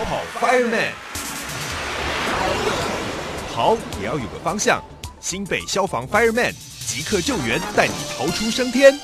跑跑 Fireman，跑也要有个方向。新北消防 Fireman 即刻救援，带你逃出升天。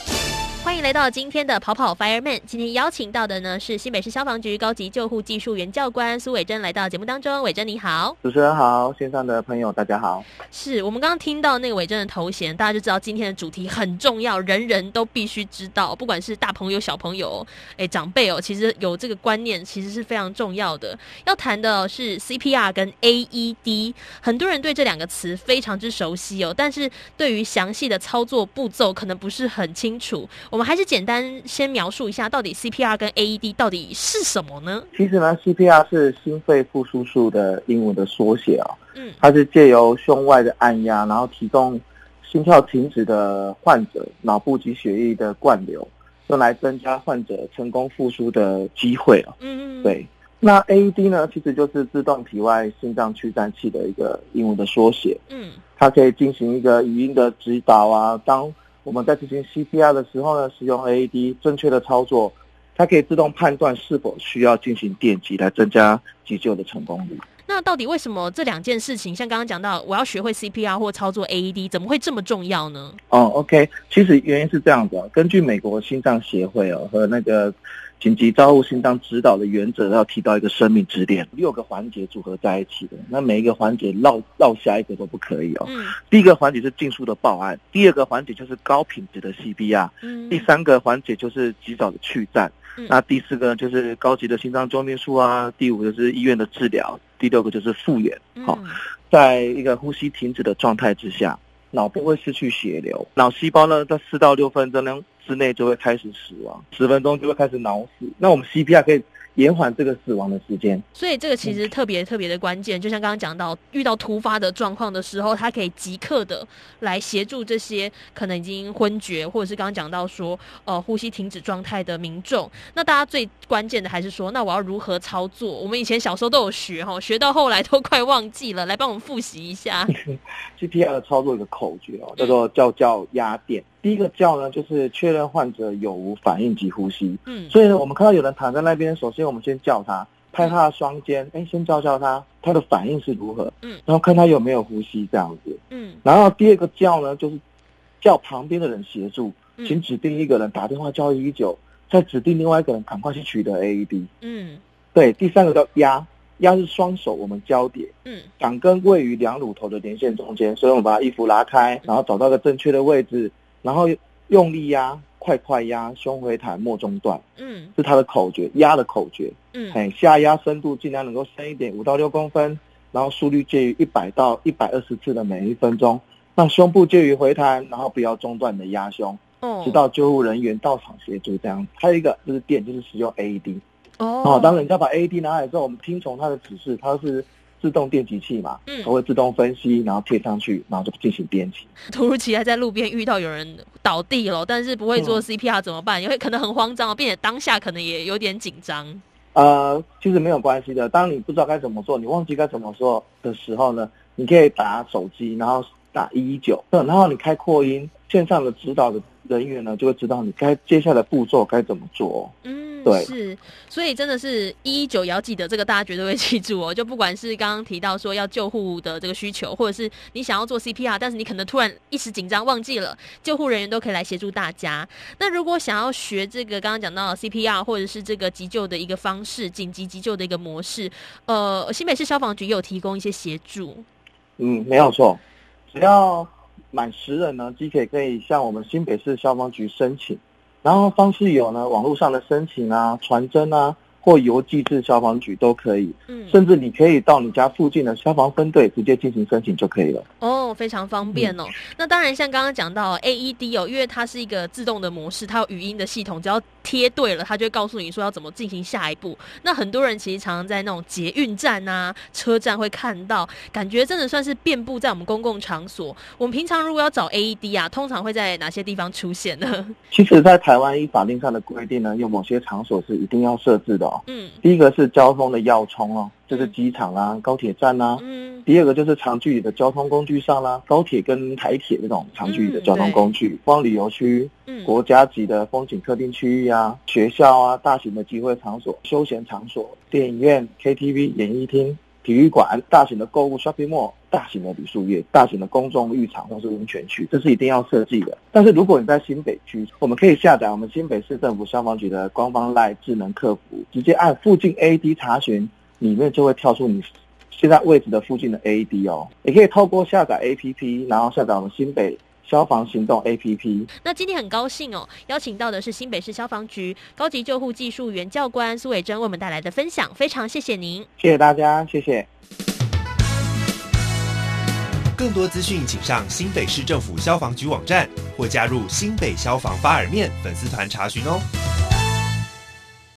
欢迎来到今天的跑跑 Fireman。今天邀请到的呢是新北市消防局高级救护技术员教官苏伟珍来到节目当中。伟珍你好，主持人好，线上的朋友大家好。是我们刚刚听到那个伟珍的头衔，大家就知道今天的主题很重要，人人都必须知道，不管是大朋友、小朋友，哎，长辈哦，其实有这个观念其实是非常重要的。要谈的是 CPR 跟 AED，很多人对这两个词非常之熟悉哦，但是对于详细的操作步骤可能不是很清楚。我们还是简单先描述一下，到底 CPR 跟 AED 到底是什么呢？其实呢，CPR 是心肺复苏术的英文的缩写啊。嗯，它是借由胸外的按压，然后提供心跳停止的患者脑部及血液的灌流，用来增加患者成功复苏的机会啊。嗯嗯，对。那 AED 呢，其实就是自动体外心脏驱散器的一个英文的缩写。嗯，它可以进行一个语音的指导啊，当我们在进行 CPR 的时候呢，使用 AED 正确的操作，它可以自动判断是否需要进行电击来增加急救的成功率。那到底为什么这两件事情，像刚刚讲到，我要学会 CPR 或操作 AED，怎么会这么重要呢？哦，OK，其实原因是这样子啊，根据美国心脏协会哦和那个。紧急照护心脏指导的原则要提到一个生命支点，六个环节组合在一起的，那每一个环节绕绕下一个都不可以哦。嗯，第一个环节是迅速的报案，第二个环节就是高品质的 CPR，嗯第三个环节就是及早的去站，嗯那第四个就是高级的心脏救命术啊，第五个就是医院的治疗，第六个就是复原。好、嗯在一个呼吸停止的状态之下，脑部会失去血流，脑细胞呢在四到六分钟呢之内就会开始死亡，十分钟就会开始脑死。那我们 CPR 可以延缓这个死亡的时间。所以这个其实特别特别的关键，就像刚刚讲到，遇到突发的状况的时候，它可以即刻的来协助这些可能已经昏厥，或者是刚刚讲到说，呃，呼吸停止状态的民众。那大家最关键的还是说，那我要如何操作？我们以前小时候都有学哈，学到后来都快忘记了，来帮我们复习一下。CPR 的操作一个口诀哦，叫做叫叫压电。第一个叫呢，就是确认患者有无反应及呼吸。嗯所以呢，我们看到有人躺在那边，首先我们先叫他，拍他的双肩，哎，先叫叫他，他的反应是如何，嗯然后看他有没有呼吸这样子。嗯然后第二个叫呢，就是叫旁边的人协助，嗯请指定一个人打电话叫一一九，再指定另外一个人赶快去取得 AED。嗯对，第三个叫压，压是双手我们交叠，嗯掌根位于两乳头的连线中间，所以我们把衣服拉开，然后找到个正确的位置，然后用力压，快快压，胸回弹，莫中断，嗯是它的口诀，压的口诀。嗯哎，下压深度尽量能够深一点，五到六公分，然后速率介于一百到一百二十次的每一分钟，让胸部介于回弹，然后不要中断的压胸，哦直到救护人员到场协助这样。还有一个就是电，就是使用 AED。哦哦，当人家把 AED 拿来之后，我们听从他的指示，他是自动电极器嘛，嗯它会自动分析，然后贴上去，然后就进行编辑。突如其来在路边遇到有人倒地了，但是不会做嗯 CPR 怎么办？也会可能很慌张，并且当下可能也有点紧张。呃，其实没有关系的。当你不知道该怎么做，你忘记该怎么做的时候呢，你可以打手机，然后打一一九，然后你开扩音，线上的指导的人员呢就会知道你该接下来步骤该怎么做。嗯，对是，所以真的是一一九也要记得，这个大家绝对会记住哦。就不管是刚刚提到说要救护的这个需求，或者是你想要做 CPR，但是你可能突然一时紧张忘记了，救护人员都可以来协助大家。那如果想要学这个刚刚讲到的 CPR 或者是这个急救的一个方式，紧急急救的一个模式，呃，新北市消防局有提供一些协助。嗯，没有错，只要满十人呢，即可以可以向我们新北市消防局申请，然后方式有呢，网络上的申请啊、传真啊，或邮寄至消防局都可以，嗯，甚至你可以到你家附近的消防分队直接进行申请就可以了。哦，非常方便哦。那当然，像刚刚讲到 AED 哦，因为它是一个自动的模式，它有语音的系统，只要贴对了，他就会告诉你说要怎么进行下一步。那很多人其实常常在那种捷运站啊、车站会看到，感觉真的算是遍布在我们公共场所。我们平常如果要找 AED 啊，通常会在哪些地方出现呢？其实，在台湾依法令上的规定呢，有某些场所是一定要设置的哦。嗯第一个是交通的要冲哦，就是机场啦、高铁站啦。嗯第二个就是长距离的交通工具上啦，高铁跟台铁这种长距离的交通工具，光旅游区、嗯，国家级的风景特定区域啊、学校啊、大型的集会场所、休闲场所、电影院、KTV、演艺厅、体育馆、大型的购物 shopping mall、大型的旅宿业、大型的公众浴场或是温泉区，这是一定要设计的。但是如果你在新北区，我们可以下载我们新北市政府消防局的官方 LINE 智能客服，直接按附近 AED 查询，里面就会跳出你现在位置的附近的 AED 哦。也可以透过下载 APP，然后下载我们新北消防行动 APP。那今天很高兴哦，邀请到的是新北市消防局高级救护技术员教官苏伟珍为我们带来的分享，非常谢谢您。谢谢大家，谢谢。更多资讯请上新北市政府消防局网站或加入新北消防发耳面粉丝团查询哦。